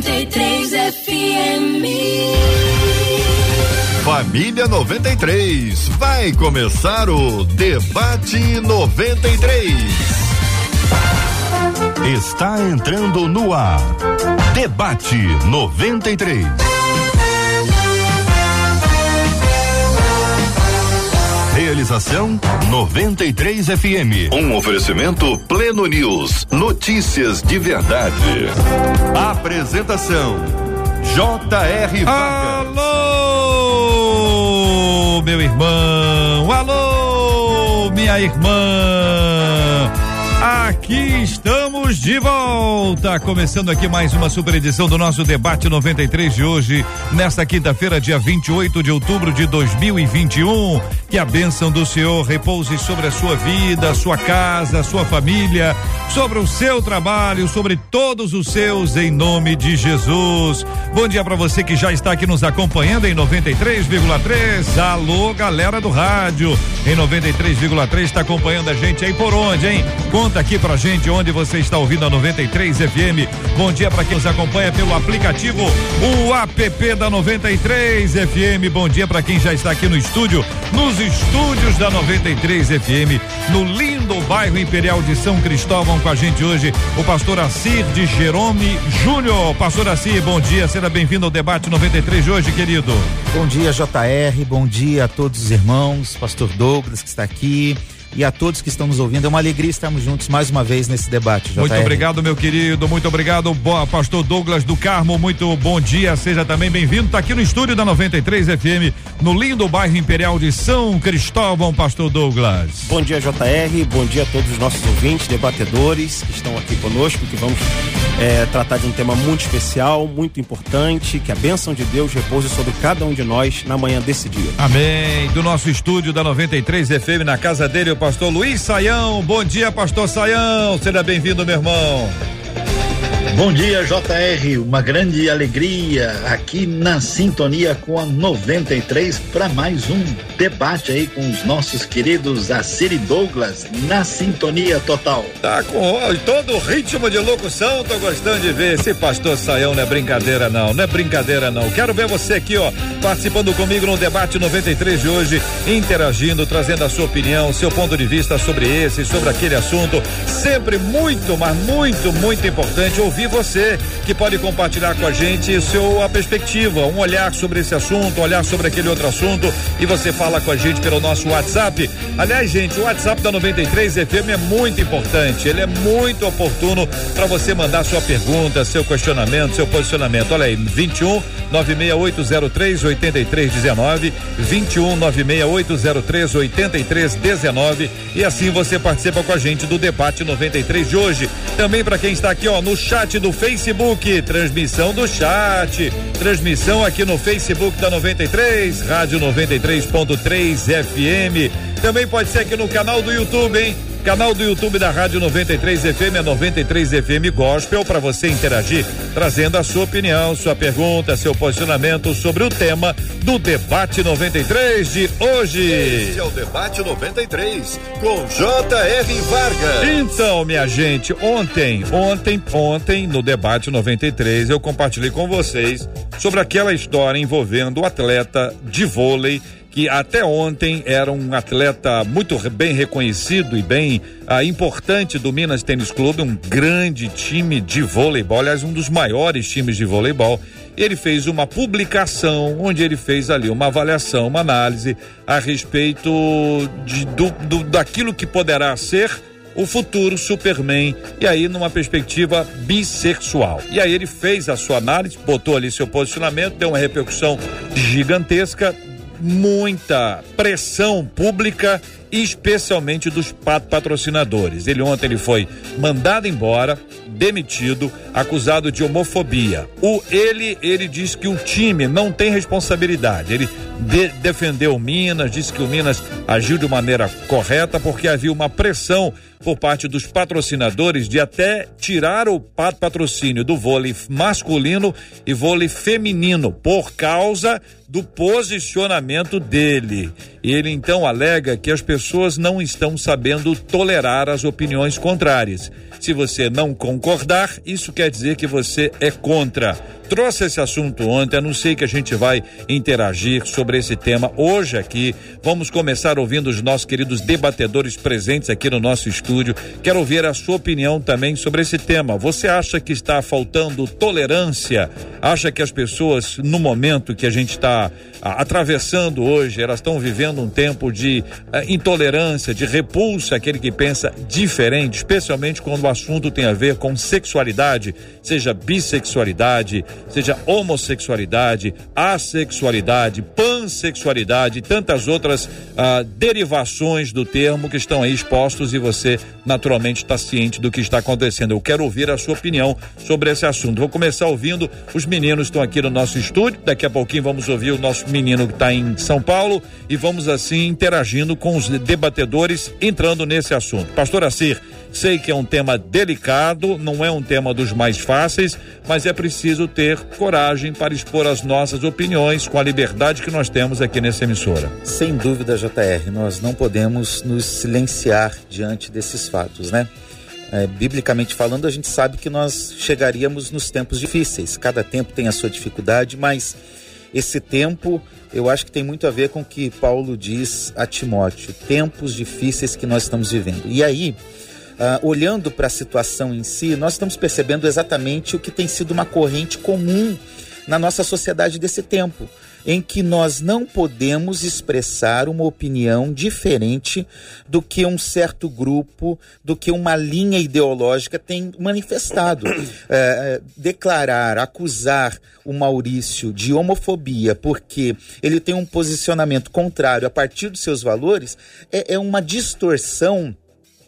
93 FM. Família 93. Vai começar o Debate 93. Está entrando no ar. Debate 93. Realização 93 FM. Um oferecimento Pleno News. Notícias de verdade. Apresentação J.R. Vargas. Alô, meu irmão. Alô, minha irmã. Aqui estamos de volta, começando aqui mais uma super edição do nosso debate 93 de hoje, nesta quinta-feira, dia 28 de outubro de 2021. Que a bênção do Senhor repouse sobre a sua vida, sua casa, sua família, sobre o seu trabalho, sobre todos os seus, em nome de Jesus. Bom dia para você que já está aqui nos acompanhando em 93,3. Alô, galera do rádio, em 93,3 está acompanhando a gente aí por onde, hein? Conta aqui pra gente onde você está ouvindo a 93 FM. Bom dia para quem nos acompanha pelo aplicativo, o app da 93 FM. Bom dia para quem já está aqui no estúdio, nos estúdios da 93 FM, no lindo bairro Imperial de São Cristóvão com a gente hoje, o pastor Assir de Jerome Júnior. Pastor Assir, bom dia, seja bem-vindo ao debate 93 de hoje, querido. Bom dia, JR, bom dia a todos os irmãos, pastor Douglas que está aqui, e a todos que estão nos ouvindo. É uma alegria estarmos juntos mais uma vez nesse debate. JR. Muito obrigado, meu querido. Muito obrigado, boa, pastor Douglas do Carmo. Muito bom dia. Seja também bem-vindo. Está aqui no estúdio da 93 FM, no lindo bairro Imperial de São Cristóvão, pastor Douglas. Bom dia, JR. Bom dia a todos os nossos ouvintes, debatedores que estão aqui conosco, que vamos é, tratar de um tema muito especial, muito importante. Que a bênção de Deus repouse sobre cada um de nós na manhã desse dia. Amém. Do nosso estúdio da 93 FM, na casa dele, o pastor Luiz Saião. Bom dia, pastor Saião. Seja bem-vindo, meu irmão. Bom dia, JR. Uma grande alegria aqui na sintonia com a 93 para mais um debate aí com os nossos queridos Assiri Douglas na sintonia total. Tá com todo o ritmo de locução, tô gostando de ver. Esse pastor Saião não é brincadeira, não. Não é brincadeira, não. Quero ver você aqui, ó, participando comigo no debate 93 de hoje, interagindo, trazendo a sua opinião, seu ponto de vista sobre esse, sobre aquele assunto. Sempre muito, mas muito, muito importante ouvir você que pode compartilhar com a gente seu a perspectiva, um olhar sobre esse assunto, um olhar sobre aquele outro assunto e você fala com a gente pelo nosso WhatsApp. Aliás, gente, o WhatsApp da 93 FM é muito importante, ele é muito oportuno para você mandar sua pergunta, seu questionamento, seu posicionamento. Olha aí, 21 96803 8319, 21 96803 8319 e assim você participa com a gente do debate 93 de hoje. Também para quem está aqui, ó, no chat do Facebook, transmissão do chat, transmissão aqui no Facebook da 93, Rádio 93.3 FM. Também pode ser aqui no canal do YouTube, hein? Canal do YouTube da Rádio 93 FM é 93 FM Gospel para você interagir, trazendo a sua opinião, sua pergunta, seu posicionamento sobre o tema do debate 93 de hoje. Esse é o Debate 93 com J.R. Vargas. Então, minha gente, ontem, ontem, ontem, no debate 93, eu compartilhei com vocês sobre aquela história envolvendo o atleta de vôlei que até ontem era um atleta muito bem reconhecido e bem ah, importante do Minas Tênis Clube, um grande time de voleibol, aliás, um dos maiores times de voleibol. Ele fez uma publicação onde ele fez ali uma avaliação, uma análise a respeito de, do, do, daquilo que poderá ser o futuro Superman e aí numa perspectiva bissexual. E aí ele fez a sua análise, botou ali seu posicionamento, deu uma repercussão gigantesca, muita pressão pública, especialmente dos pat- patrocinadores. Ele ontem ele foi mandado embora, demitido, acusado de homofobia. O ele ele diz que o time não tem responsabilidade. Ele de- defendeu o Minas, disse que o Minas agiu de maneira correta porque havia uma pressão por parte dos patrocinadores de até tirar o patrocínio do vôlei masculino e vôlei feminino por causa do posicionamento dele. Ele então alega que as pessoas não estão sabendo tolerar as opiniões contrárias. Se você não concordar, isso quer dizer que você é contra trouxe esse assunto ontem, anunciei que a gente vai interagir sobre esse tema hoje aqui. Vamos começar ouvindo os nossos queridos debatedores presentes aqui no nosso estúdio. Quero ouvir a sua opinião também sobre esse tema. Você acha que está faltando tolerância? Acha que as pessoas, no momento que a gente está atravessando hoje, elas estão vivendo um tempo de uh, intolerância, de repulsa àquele que pensa diferente, especialmente quando o assunto tem a ver com sexualidade, seja bissexualidade, seja homossexualidade, assexualidade, pansexualidade e tantas outras uh, derivações do termo que estão aí expostos e você naturalmente está ciente do que está acontecendo. Eu quero ouvir a sua opinião sobre esse assunto. Vou começar ouvindo os meninos estão aqui no nosso estúdio. Daqui a pouquinho vamos ouvir o nosso menino que está em São Paulo e vamos assim interagindo com os debatedores entrando nesse assunto. Pastor Assir, sei que é um tema delicado, não é um tema dos mais fáceis, mas é preciso ter coragem para expor as nossas opiniões com a liberdade que nós temos aqui nessa emissora. Sem dúvida, JR, nós não podemos nos silenciar diante desses fatos, né? É, biblicamente falando, a gente sabe que nós chegaríamos nos tempos difíceis. Cada tempo tem a sua dificuldade, mas esse tempo eu acho que tem muito a ver com o que Paulo diz a Timóteo: tempos difíceis que nós estamos vivendo. E aí, uh, olhando para a situação em si, nós estamos percebendo exatamente o que tem sido uma corrente comum na nossa sociedade desse tempo em que nós não podemos expressar uma opinião diferente do que um certo grupo, do que uma linha ideológica tem manifestado. É, declarar, acusar o Maurício de homofobia porque ele tem um posicionamento contrário a partir dos seus valores é, é uma distorção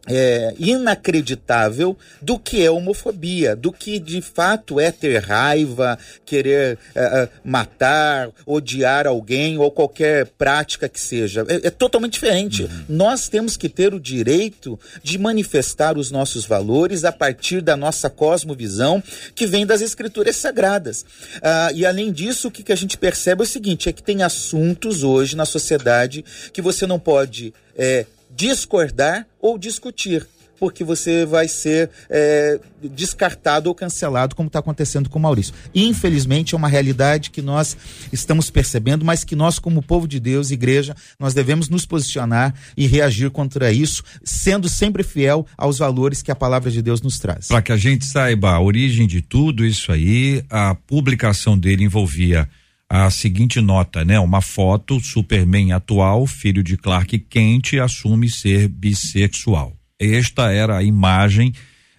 é, inacreditável do que é homofobia, do que de fato é ter raiva, querer é, é, matar, odiar alguém ou qualquer prática que seja. É, é totalmente diferente. Uhum. Nós temos que ter o direito de manifestar os nossos valores a partir da nossa cosmovisão que vem das escrituras sagradas. Ah, e além disso, o que, que a gente percebe é o seguinte: é que tem assuntos hoje na sociedade que você não pode é, discordar ou discutir porque você vai ser é, descartado ou cancelado, como está acontecendo com o Maurício. Infelizmente, é uma realidade que nós estamos percebendo, mas que nós, como povo de Deus, igreja, nós devemos nos posicionar e reagir contra isso, sendo sempre fiel aos valores que a palavra de Deus nos traz. Para que a gente saiba a origem de tudo isso aí, a publicação dele envolvia a seguinte nota, né? Uma foto, Superman atual, filho de Clark Kent, assume ser bissexual. Esta era a imagem,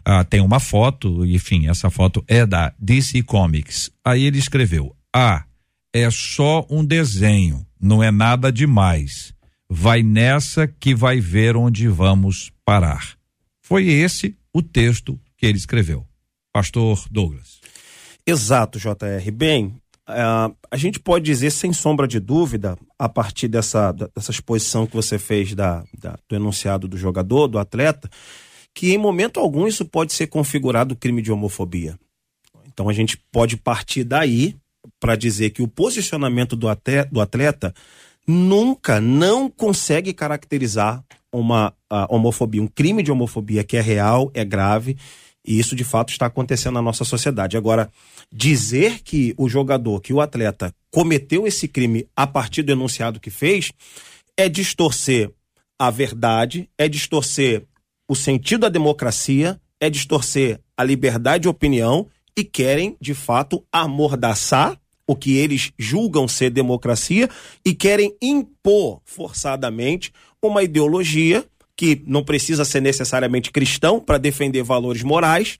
ah, tem uma foto, enfim, essa foto é da DC Comics. Aí ele escreveu: Ah, é só um desenho, não é nada demais. Vai nessa que vai ver onde vamos parar. Foi esse o texto que ele escreveu. Pastor Douglas. Exato, JR. Bem, Uh, a gente pode dizer, sem sombra de dúvida, a partir dessa, dessa exposição que você fez da, da, do enunciado do jogador, do atleta, que em momento algum isso pode ser configurado crime de homofobia. Então a gente pode partir daí para dizer que o posicionamento do atleta, do atleta nunca, não consegue caracterizar uma homofobia, um crime de homofobia que é real, é grave, e isso de fato está acontecendo na nossa sociedade. Agora, dizer que o jogador, que o atleta cometeu esse crime a partir do enunciado que fez, é distorcer a verdade, é distorcer o sentido da democracia, é distorcer a liberdade de opinião e querem, de fato, amordaçar o que eles julgam ser democracia e querem impor forçadamente uma ideologia que não precisa ser necessariamente cristão para defender valores morais,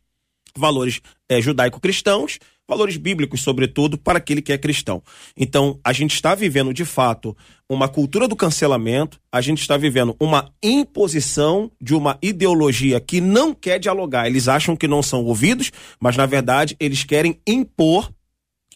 valores é, judaico-cristãos, valores bíblicos, sobretudo, para aquele que é cristão. Então, a gente está vivendo, de fato, uma cultura do cancelamento, a gente está vivendo uma imposição de uma ideologia que não quer dialogar. Eles acham que não são ouvidos, mas, na verdade, eles querem impor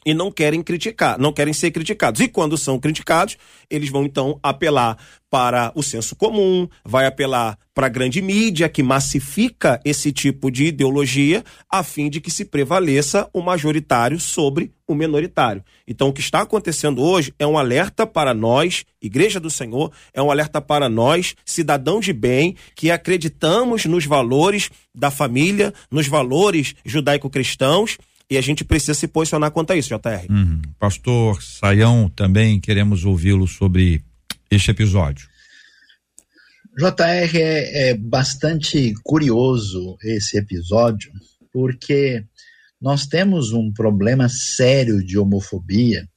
e não querem criticar, não querem ser criticados. E quando são criticados, eles vão então apelar para o senso comum, vai apelar para a grande mídia que massifica esse tipo de ideologia a fim de que se prevaleça o majoritário sobre o minoritário. Então o que está acontecendo hoje é um alerta para nós, Igreja do Senhor, é um alerta para nós, cidadãos de bem, que acreditamos nos valores da família, nos valores judaico-cristãos e a gente precisa se posicionar quanto a isso, JR. Uhum. Pastor Saião, também queremos ouvi-lo sobre este episódio. JR é, é bastante curioso esse episódio, porque nós temos um problema sério de homofobia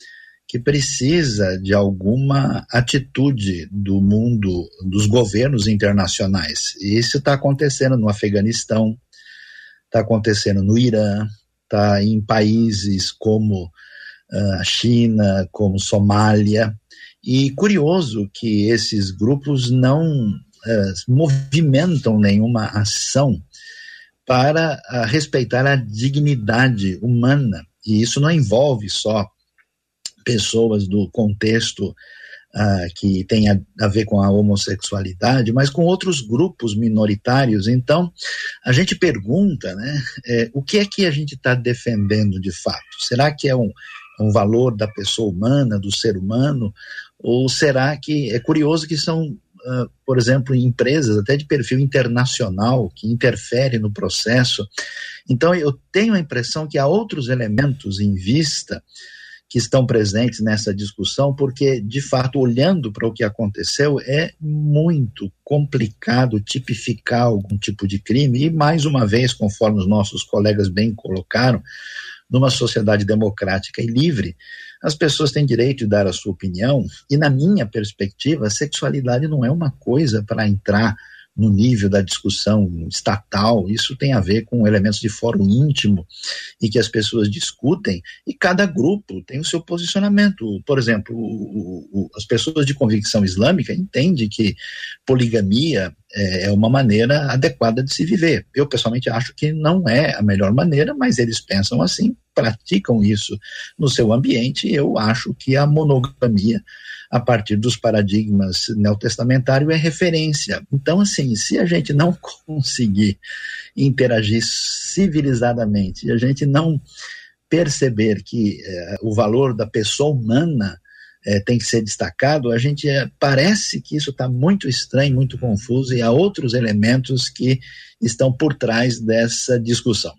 que precisa de alguma atitude do mundo, dos governos internacionais. E isso está acontecendo no Afeganistão, está acontecendo no Irã, está em países como uh, a China, como Somália. E curioso que esses grupos não uh, movimentam nenhuma ação para uh, respeitar a dignidade humana. E isso não envolve só pessoas do contexto uh, que tem a, a, ver com a homossexualidade, mas com outros grupos minoritários. Então, a gente pergunta, né, é, o que é que a gente está defendendo de fato? Será que é um, é um valor da pessoa humana, do ser humano? Ou será que é curioso que são Uh, por exemplo, empresas até de perfil internacional que interferem no processo. Então, eu tenho a impressão que há outros elementos em vista que estão presentes nessa discussão, porque, de fato, olhando para o que aconteceu, é muito complicado tipificar algum tipo de crime, e, mais uma vez, conforme os nossos colegas bem colocaram, numa sociedade democrática e livre, as pessoas têm direito de dar a sua opinião, e, na minha perspectiva, a sexualidade não é uma coisa para entrar no nível da discussão estatal, isso tem a ver com elementos de fórum íntimo e que as pessoas discutem, e cada grupo tem o seu posicionamento. Por exemplo, o, o, as pessoas de convicção islâmica entendem que poligamia é, é uma maneira adequada de se viver. Eu, pessoalmente, acho que não é a melhor maneira, mas eles pensam assim, praticam isso no seu ambiente, eu acho que a monogamia a partir dos paradigmas neotestamentários é referência. Então, assim, se a gente não conseguir interagir civilizadamente, a gente não perceber que eh, o valor da pessoa humana eh, tem que ser destacado, a gente eh, parece que isso está muito estranho, muito confuso, e há outros elementos que estão por trás dessa discussão.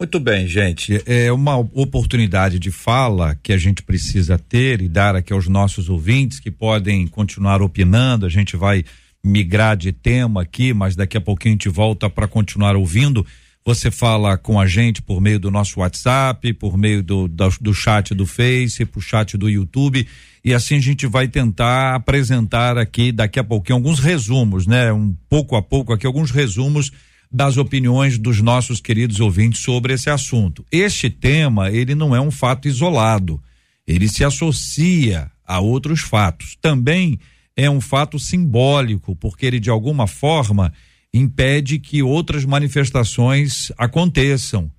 Muito bem, gente. É uma oportunidade de fala que a gente precisa ter e dar aqui aos nossos ouvintes que podem continuar opinando. A gente vai migrar de tema aqui, mas daqui a pouquinho a gente volta para continuar ouvindo. Você fala com a gente por meio do nosso WhatsApp, por meio do, do, do chat do Face, por chat do YouTube. E assim a gente vai tentar apresentar aqui daqui a pouquinho alguns resumos, né? Um pouco a pouco aqui, alguns resumos das opiniões dos nossos queridos ouvintes sobre esse assunto. Este tema, ele não é um fato isolado. Ele se associa a outros fatos. Também é um fato simbólico, porque ele de alguma forma impede que outras manifestações aconteçam.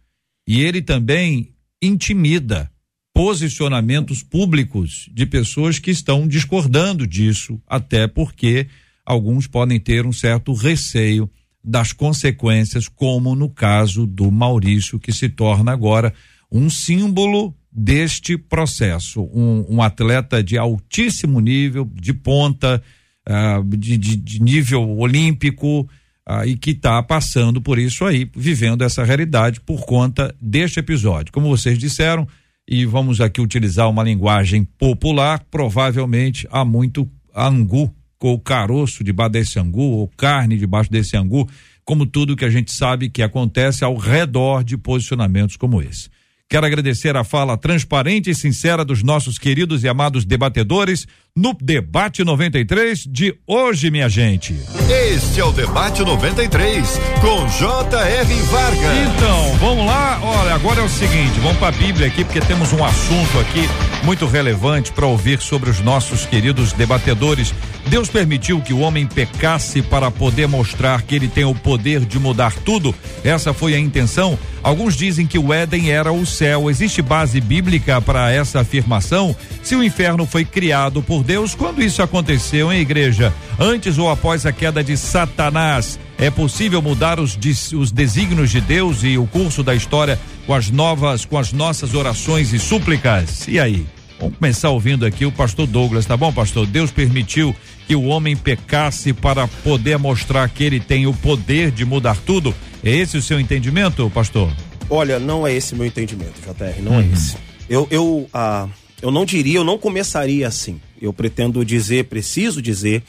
E ele também intimida posicionamentos públicos de pessoas que estão discordando disso, até porque alguns podem ter um certo receio das consequências, como no caso do Maurício, que se torna agora um símbolo deste processo. Um, um atleta de altíssimo nível, de ponta, uh, de, de, de, nível olímpico, uh, e que está passando por isso aí, vivendo essa realidade por conta deste episódio. Como vocês disseram, e vamos aqui utilizar uma linguagem popular, provavelmente há muito angu ou caroço debaixo desse angu, ou carne debaixo desse angu, como tudo que a gente sabe que acontece ao redor de posicionamentos como esse. Quero agradecer a fala transparente e sincera dos nossos queridos e amados debatedores no Debate 93 de hoje, minha gente. Este é o Debate 93, com J.R. Vargas. Então, vamos lá. Olha, agora é o seguinte: vamos para a Bíblia aqui, porque temos um assunto aqui muito relevante para ouvir sobre os nossos queridos debatedores. Deus permitiu que o homem pecasse para poder mostrar que ele tem o poder de mudar tudo? Essa foi a intenção? Alguns dizem que o Éden era o céu. Existe base bíblica para essa afirmação? Se o inferno foi criado por Deus, quando isso aconteceu em igreja? Antes ou após a queda de Satanás? É possível mudar os, os desígnios de Deus e o curso da história com as novas, com as nossas orações e súplicas? E aí? Vamos começar ouvindo aqui o pastor Douglas, tá bom, pastor? Deus permitiu que o homem pecasse para poder mostrar que ele tem o poder de mudar tudo. É esse o seu entendimento, pastor? Olha, não é esse meu entendimento, JR, não é uhum. é esse. Eu, eu, ah, eu não diria, eu não começaria assim. Eu pretendo dizer, preciso dizer,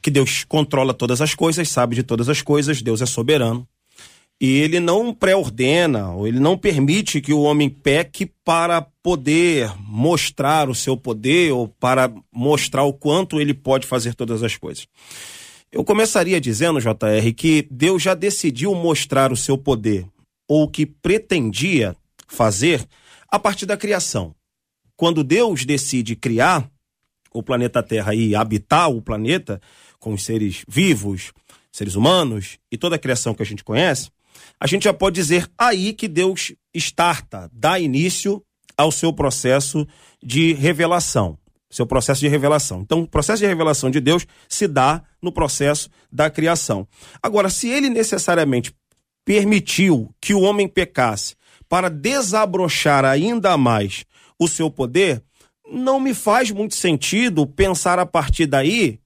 que Deus controla todas as coisas, sabe de todas as coisas, Deus é soberano e ele não pré-ordena, ou ele não permite que o homem peque para poder mostrar o seu poder ou para mostrar o quanto ele pode fazer todas as coisas. Eu começaria dizendo, JR, que Deus já decidiu mostrar o seu poder, ou o que pretendia fazer, a partir da criação. Quando Deus decide criar o planeta Terra e habitar o planeta com os seres vivos, seres humanos e toda a criação que a gente conhece, a gente já pode dizer aí que Deus starta, dá início ao seu processo de revelação. Seu processo de revelação. Então, o processo de revelação de Deus se dá no processo da criação. Agora, se ele necessariamente permitiu que o homem pecasse para desabrochar ainda mais o seu poder, não me faz muito sentido pensar a partir daí,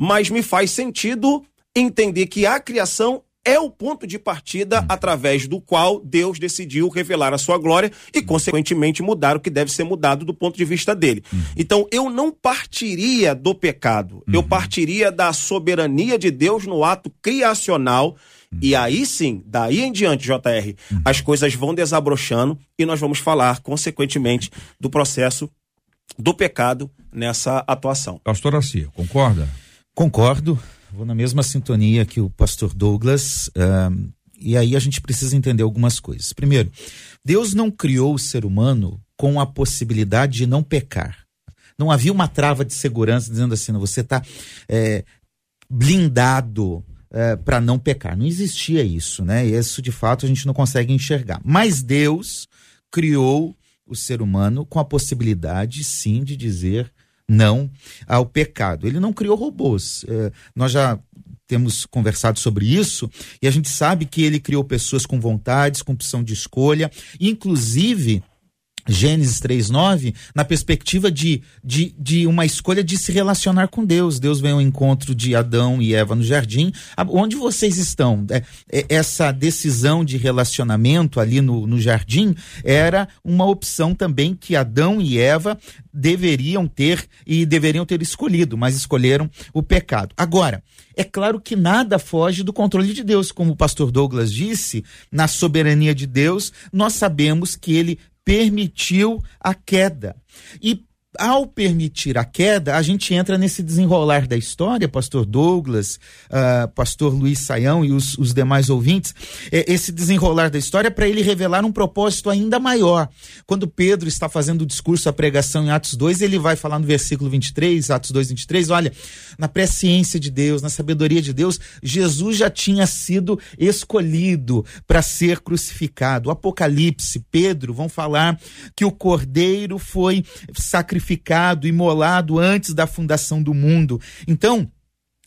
mas me faz sentido entender que a criação é o ponto de partida hum. através do qual Deus decidiu revelar a sua glória e, hum. consequentemente, mudar o que deve ser mudado do ponto de vista dele. Hum. Então, eu não partiria do pecado, eu partiria da soberania de Deus no ato criacional. E aí sim, daí em diante, JR, as coisas vão desabrochando e nós vamos falar, consequentemente, do processo do pecado nessa atuação. Pastor Assia, concorda? Concordo. Vou na mesma sintonia que o pastor Douglas. E aí a gente precisa entender algumas coisas. Primeiro, Deus não criou o ser humano com a possibilidade de não pecar. Não havia uma trava de segurança dizendo assim, você está é, blindado é, para não pecar. Não existia isso, né? E isso de fato a gente não consegue enxergar. Mas Deus criou o ser humano com a possibilidade, sim, de dizer não ao pecado. Ele não criou robôs. É, nós já temos conversado sobre isso e a gente sabe que ele criou pessoas com vontades, com opção de escolha, inclusive Gênesis 3,9, na perspectiva de, de, de uma escolha de se relacionar com Deus. Deus vem ao encontro de Adão e Eva no jardim. Onde vocês estão? É, é, essa decisão de relacionamento ali no, no jardim era uma opção também que Adão e Eva deveriam ter e deveriam ter escolhido, mas escolheram o pecado. Agora, é claro que nada foge do controle de Deus, como o pastor Douglas disse, na soberania de Deus, nós sabemos que ele permitiu a queda. E ao permitir a queda, a gente entra nesse desenrolar da história, pastor Douglas, uh, pastor Luiz Saião e os, os demais ouvintes, é, esse desenrolar da história para ele revelar um propósito ainda maior. Quando Pedro está fazendo o discurso, a pregação em Atos 2, ele vai falar no versículo 23, Atos 2, 23, olha, na presciência de Deus, na sabedoria de Deus, Jesus já tinha sido escolhido para ser crucificado. O Apocalipse, Pedro vão falar que o cordeiro foi sacrificado sacrificado, imolado antes da fundação do mundo. Então,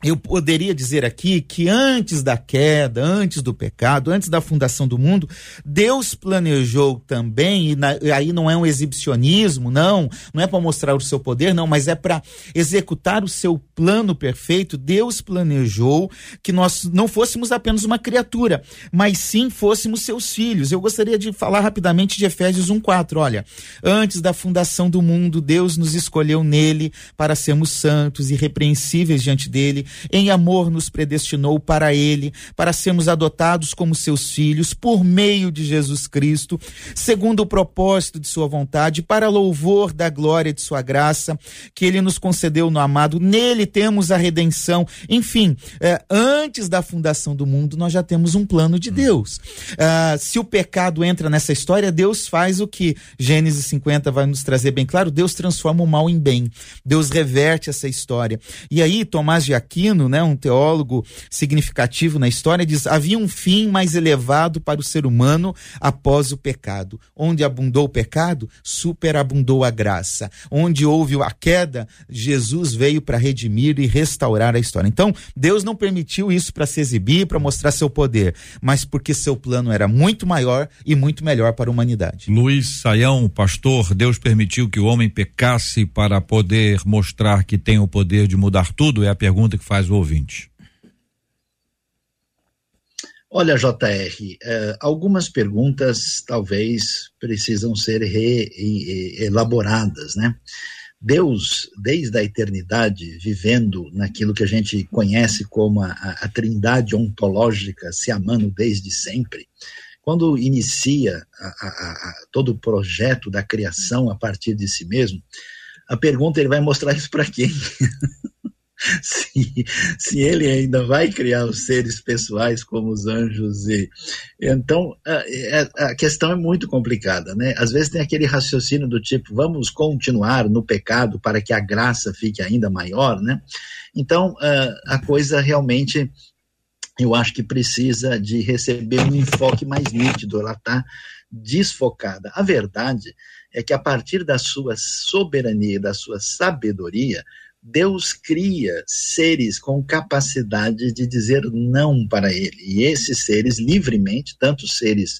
eu poderia dizer aqui que antes da queda, antes do pecado, antes da fundação do mundo, Deus planejou também, e, na, e aí não é um exibicionismo, não, não é para mostrar o seu poder, não, mas é para executar o seu plano perfeito. Deus planejou que nós não fôssemos apenas uma criatura, mas sim fôssemos seus filhos. Eu gostaria de falar rapidamente de Efésios 1:4. Olha, antes da fundação do mundo, Deus nos escolheu nele para sermos santos e irrepreensíveis diante dele em amor nos predestinou para Ele, para sermos adotados como seus filhos por meio de Jesus Cristo, segundo o propósito de Sua vontade, para louvor da glória de Sua graça, que Ele nos concedeu no amado. Nele temos a redenção. Enfim, eh, antes da fundação do mundo, nós já temos um plano de Deus. Ah, se o pecado entra nessa história, Deus faz o que Gênesis 50 vai nos trazer bem claro: Deus transforma o mal em bem. Deus reverte essa história. E aí, Tomás de Aquino, né, um teólogo significativo na história, diz: havia um fim mais elevado para o ser humano após o pecado. Onde abundou o pecado, superabundou a graça. Onde houve a queda, Jesus veio para redimir e restaurar a história. Então, Deus não permitiu isso para se exibir, para mostrar seu poder, mas porque seu plano era muito maior e muito melhor para a humanidade. Luiz Saião, pastor, Deus permitiu que o homem pecasse para poder mostrar que tem o poder de mudar tudo? É a pergunta que faz o ouvinte. Olha, JR, eh, algumas perguntas talvez precisam ser reelaboradas, né? Deus, desde a eternidade, vivendo naquilo que a gente conhece como a, a trindade ontológica, se amando desde sempre, quando inicia a, a, todo o projeto da criação a partir de si mesmo, a pergunta ele vai mostrar isso para quem? se, se ele ainda vai criar os seres pessoais como os anjos e então a, a, questão é muito complicada, né? Às vezes tem aquele raciocínio do tipo vamos continuar no pecado para que a graça fique ainda maior, né? Então a coisa realmente eu acho que precisa de receber um enfoque mais nítido, ela está desfocada. A verdade é que a partir da sua soberania, da sua sabedoria, Deus cria seres com capacidade de dizer não para ele. E esses seres, livremente, tanto os seres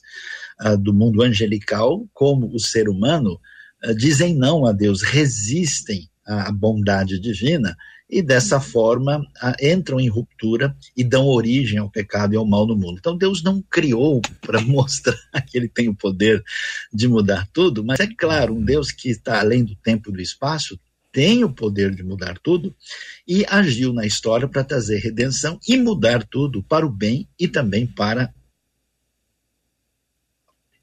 uh, do mundo angelical como o ser humano, uh, dizem não a Deus, resistem à bondade divina e dessa forma uh, entram em ruptura e dão origem ao pecado e ao mal no mundo. Então Deus não criou para mostrar que ele tem o poder de mudar tudo, mas é claro, um Deus que está além do tempo e do espaço tem o poder de mudar tudo e agiu na história para trazer redenção e mudar tudo para o bem e também para.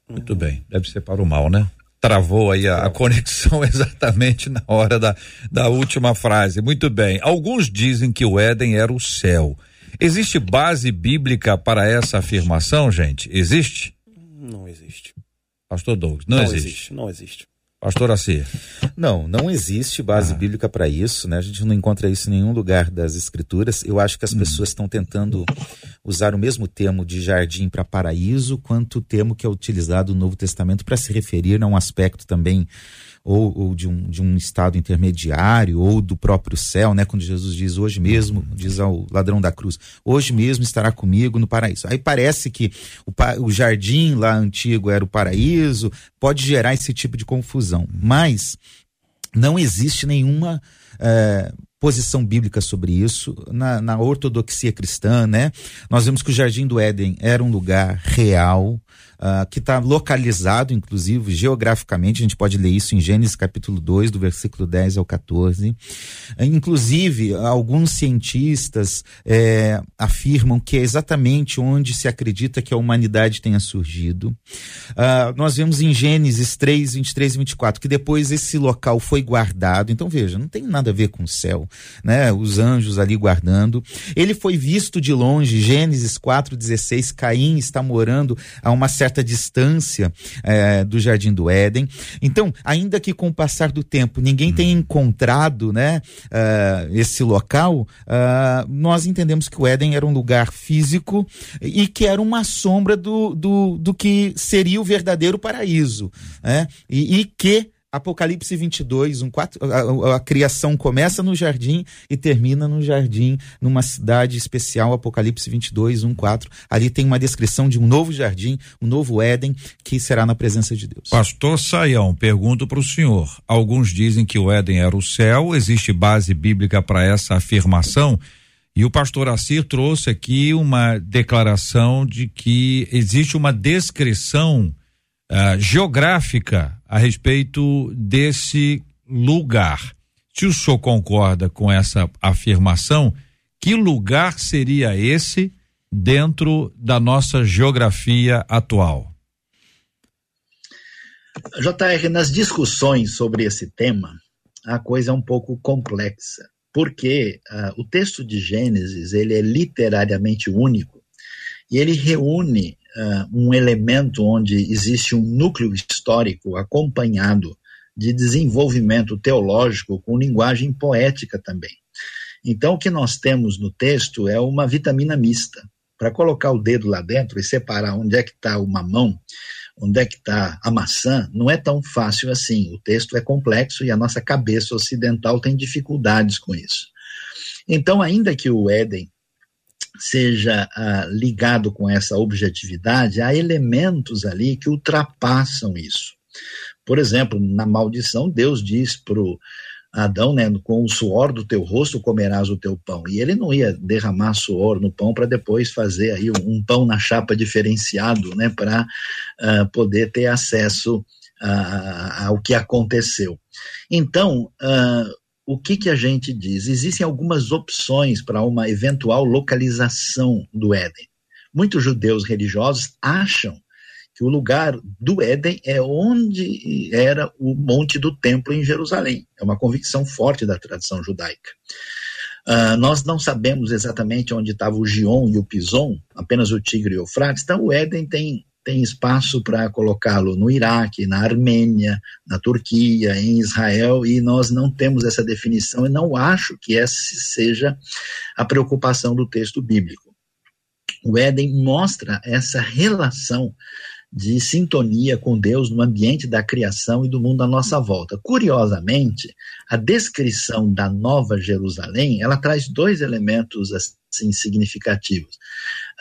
Muito bem, deve ser para o mal, né? Travou aí a, a conexão exatamente na hora da, da última frase. Muito bem. Alguns dizem que o Éden era o céu. Existe base bíblica para essa afirmação, gente? Existe? Não existe. Pastor Douglas, não, não existe. existe. Não existe. Pastor Assi. Não, não existe base ah. bíblica para isso, né? A gente não encontra isso em nenhum lugar das escrituras. Eu acho que as hum. pessoas estão tentando usar o mesmo termo de jardim para paraíso, quanto o termo que é utilizado no Novo Testamento para se referir a um aspecto também ou, ou, de, um, de um estado intermediário, ou do próprio céu, né? Quando Jesus diz hoje mesmo, diz ao ladrão da cruz, hoje mesmo estará comigo no paraíso. Aí parece que o, o jardim lá antigo era o paraíso, pode gerar esse tipo de confusão, mas não existe nenhuma. É, posição bíblica sobre isso na, na, ortodoxia cristã, né? Nós vemos que o Jardim do Éden era um lugar real, uh, que está localizado, inclusive, geograficamente, a gente pode ler isso em Gênesis capítulo 2, do versículo 10 ao 14. Inclusive, alguns cientistas é, afirmam que é exatamente onde se acredita que a humanidade tenha surgido. Uh, nós vemos em Gênesis 3, 23 e 24 que depois esse local foi guardado. Então, veja, não tem nada a ver com o céu, né? Os anjos ali guardando. Ele foi visto de longe, Gênesis 4, 16, Caim está morando a uma certa certa distância é, do Jardim do Éden. Então, ainda que com o passar do tempo ninguém tenha hum. encontrado né, uh, esse local, uh, nós entendemos que o Éden era um lugar físico e que era uma sombra do, do, do que seria o verdadeiro paraíso. Né? e, e que Apocalipse 22, um quatro, a, a, criação começa no jardim e termina no jardim, numa cidade especial, Apocalipse 22, 1, 4. Ali tem uma descrição de um novo jardim, um novo Éden, que será na presença de Deus. Pastor Saião, pergunto para o senhor. Alguns dizem que o Éden era o céu, existe base bíblica para essa afirmação? E o pastor Assir trouxe aqui uma declaração de que existe uma descrição uh, geográfica a respeito desse lugar. Se o senhor concorda com essa afirmação, Que lugar seria esse dentro da nossa geografia atual? JR, nas discussões sobre esse tema, a coisa é um pouco complexa, porque uh, o texto de Gênesis ele é literariamente único e ele reúne uh, um elemento onde existe um núcleo histórico acompanhado de desenvolvimento teológico com linguagem poética também. Então, o que nós temos no texto é uma vitamina mista. Para colocar o dedo lá dentro e separar onde é que está o mamão, onde é que está a maçã, não é tão fácil assim. O texto é complexo e a nossa cabeça ocidental tem dificuldades com isso. Então, ainda que o Éden seja ah, ligado com essa objetividade, há elementos ali que ultrapassam isso. Por exemplo, na maldição, Deus diz para Adão, né, com o suor do teu rosto comerás o teu pão. E ele não ia derramar suor no pão para depois fazer aí um, pão na chapa diferenciado, né, para uh, ah, poder ter acesso uh, ao que aconteceu. Então, uh, o que, que a gente diz? Existem algumas opções para uma eventual localização do Éden. Muitos judeus religiosos acham que o lugar do Éden é onde era o monte do templo em Jerusalém. É uma convicção forte da tradição judaica. Uh, nós não sabemos exatamente onde estava o Gion e o Pison, apenas o Tigre e o Eufrates, então o Éden tem, tem espaço para colocá-lo no Iraque, na Armênia, na Turquia, em Israel, e nós não temos essa definição e não acho que essa seja a preocupação do texto bíblico. O Éden mostra essa relação de sintonia com Deus no ambiente da criação e do mundo à nossa volta. Curiosamente, a descrição da Nova Jerusalém, ela traz dois elementos assim significativos.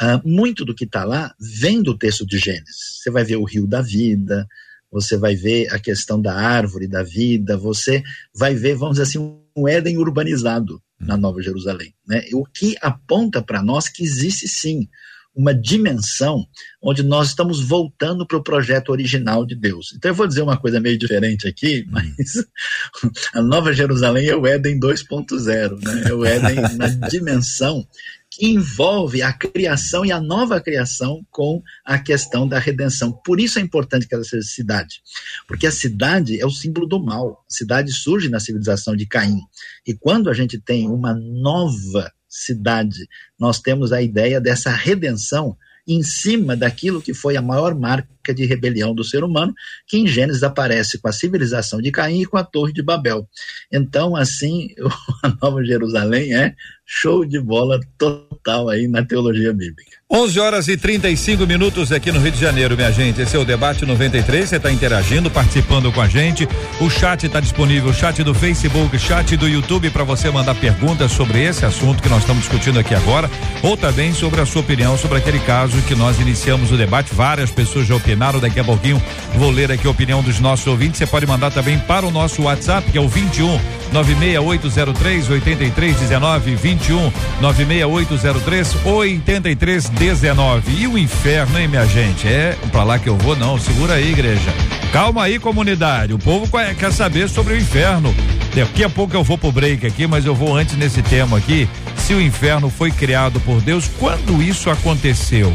Uh, muito do que está lá vem do texto de Gênesis. Você vai ver o rio da vida, você vai ver a questão da árvore da vida, você vai ver, vamos dizer assim, um Éden urbanizado na Nova Jerusalém. Né? O que aponta para nós que existe sim uma dimensão onde nós estamos voltando para o projeto original de Deus. Então eu vou dizer uma coisa meio diferente aqui, hum. mas a Nova Jerusalém é o Éden 2.0, né? É o Éden na dimensão que envolve a criação e a nova criação com a questão da redenção. Por isso é importante que ela seja cidade, porque a cidade é o símbolo do mal. A cidade surge na civilização de Caim. E quando a gente tem uma nova cidade. Nós temos a ideia dessa redenção em cima daquilo que foi a maior marca de rebelião do ser humano, que em Gênesis aparece com a civilização de Caim e com a Torre de Babel. Então, assim, a Nova Jerusalém é show de bola total aí na teologia bíblica. 11 horas e 35 minutos aqui no Rio de Janeiro, minha gente. Esse é o debate 93. Você está interagindo, participando com a gente. O chat está disponível, chat do Facebook, chat do YouTube para você mandar perguntas sobre esse assunto que nós estamos discutindo aqui agora, ou também sobre a sua opinião sobre aquele caso que nós iniciamos o debate. Várias pessoas já opinaram. Daqui a pouquinho vou ler aqui a opinião dos nossos ouvintes. Você pode mandar também para o nosso WhatsApp, que é o 21 96803 8319 21 96803 8319. E o inferno, hein, minha gente? É para lá que eu vou, não. Segura aí, igreja. Calma aí, comunidade. O povo quer saber sobre o inferno. Daqui a pouco eu vou pro break aqui, mas eu vou antes nesse tema aqui. Se o inferno foi criado por Deus, quando isso aconteceu?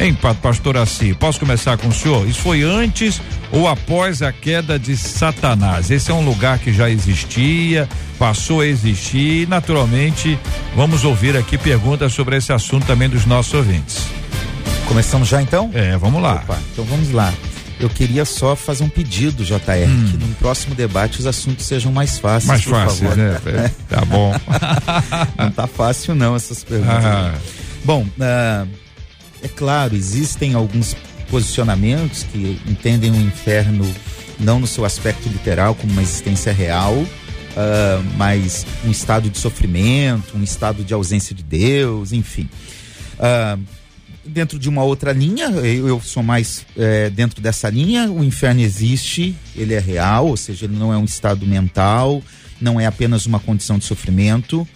Hein, pastor Assi? Posso começar com o senhor? Isso foi antes ou após a queda de Satanás? Esse é um lugar que já existia, passou a existir e, naturalmente, vamos ouvir aqui perguntas sobre esse assunto também dos nossos ouvintes. Começamos já então? É, vamos lá. Opa, então vamos lá. Eu queria só fazer um pedido, JR, hum. que no próximo debate os assuntos sejam mais fáceis. Mais fáceis, né? É, tá bom. não tá fácil não essas perguntas. Ah. Bom, uh, é claro, existem alguns posicionamentos que entendem o inferno não no seu aspecto literal como uma existência real, uh, mas um estado de sofrimento, um estado de ausência de Deus, enfim. Uh, dentro de uma outra linha, eu, eu sou mais é, dentro dessa linha, o inferno existe, ele é real, ou seja, ele não é um estado mental, não é apenas uma condição de sofrimento.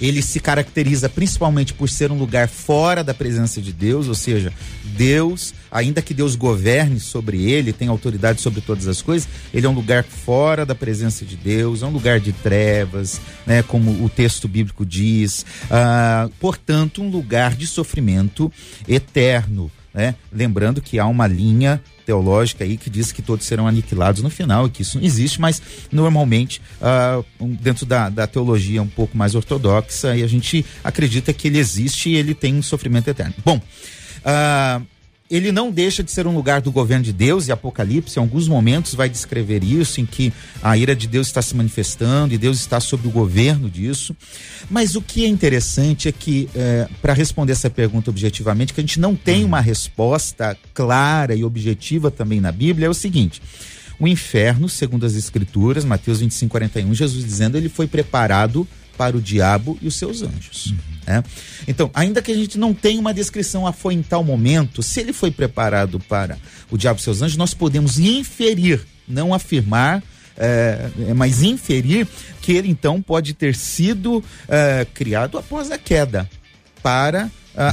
Ele se caracteriza principalmente por ser um lugar fora da presença de Deus, ou seja, Deus, ainda que Deus governe sobre ele, tem autoridade sobre todas as coisas, ele é um lugar fora da presença de Deus, é um lugar de trevas, né, como o texto bíblico diz, ah, portanto, um lugar de sofrimento eterno. Né? Lembrando que há uma linha teológica aí que diz que todos serão aniquilados no final e que isso não existe, mas normalmente um, dentro da, da teologia um pouco mais ortodoxa e a gente acredita que ele existe e ele tem um sofrimento eterno. Bom, uh, ele não deixa de ser um lugar do governo de Deus, e Apocalipse, em alguns momentos, vai descrever isso, em que a ira de Deus está se manifestando e Deus está sob o governo disso. Mas o que é interessante é que, é, para responder essa pergunta objetivamente, que a gente não tem uma resposta clara e objetiva também na Bíblia, é o seguinte. O inferno, segundo as Escrituras, Mateus 25, 41, Jesus dizendo, ele foi preparado para o diabo e os seus anjos. Uhum. Então, ainda que a gente não tenha uma descrição, ah, foi em tal momento, se ele foi preparado para o diabo e seus anjos, nós podemos inferir, não afirmar, é, mas inferir que ele então pode ter sido é, criado após a queda para uhum.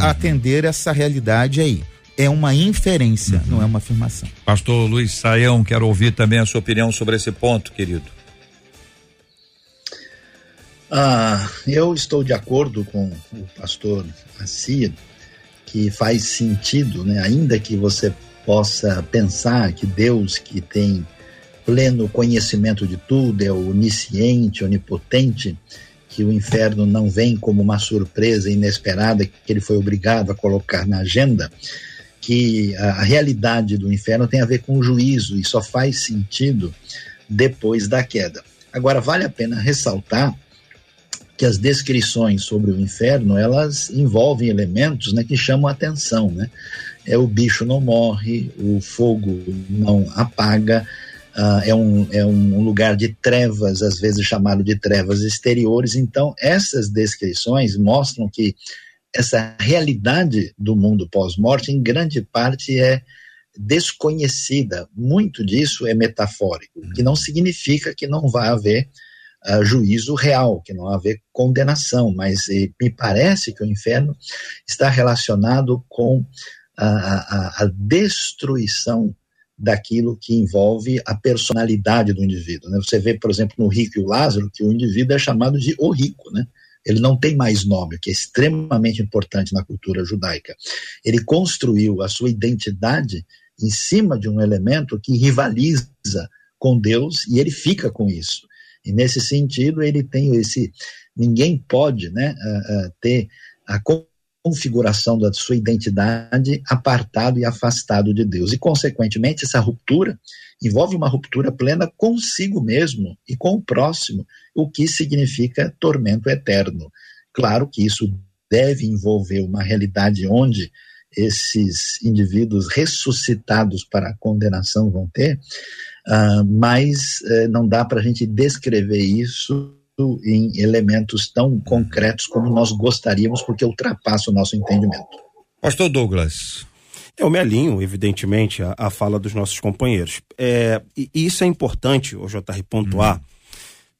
atender essa realidade aí. É uma inferência, uhum. não é uma afirmação. Pastor Luiz Saião, quero ouvir também a sua opinião sobre esse ponto, querido. Ah, eu estou de acordo com o pastor Assia que faz sentido, né? ainda que você possa pensar que Deus, que tem pleno conhecimento de tudo, é onisciente, onipotente, que o inferno não vem como uma surpresa inesperada que ele foi obrigado a colocar na agenda, que a realidade do inferno tem a ver com o juízo e só faz sentido depois da queda. Agora, vale a pena ressaltar que as descrições sobre o inferno elas envolvem elementos né, que chamam a atenção. Né? É o bicho não morre, o fogo não apaga, uh, é, um, é um lugar de trevas, às vezes chamado de trevas exteriores. Então, essas descrições mostram que essa realidade do mundo pós-morte, em grande parte, é desconhecida. Muito disso é metafórico, que não significa que não vai haver uh, juízo real, que não haver condenação, mas eh, me parece que o inferno está relacionado com a, a, a destruição daquilo que envolve a personalidade do indivíduo. Né? Você vê, por exemplo, no Rico e o Lázaro, que o indivíduo é chamado de o rico, né? Ele não tem mais nome, o que é extremamente importante na cultura judaica. Ele construiu a sua identidade em cima de um elemento que rivaliza com Deus e ele fica com isso. E nesse sentido, ele tem esse. Ninguém pode né, uh, uh, ter a configuração da sua identidade apartado e afastado de Deus. E, consequentemente, essa ruptura envolve uma ruptura plena consigo mesmo e com o próximo, o que significa tormento eterno. Claro que isso deve envolver uma realidade onde esses indivíduos ressuscitados para a condenação vão ter, uh, mas uh, não dá para a gente descrever isso em elementos tão concretos como nós gostaríamos, porque ultrapassa o nosso entendimento. Pastor Douglas. Eu me alinho, evidentemente, à, à fala dos nossos companheiros. É, e isso é importante, o JR, pontuar, hum.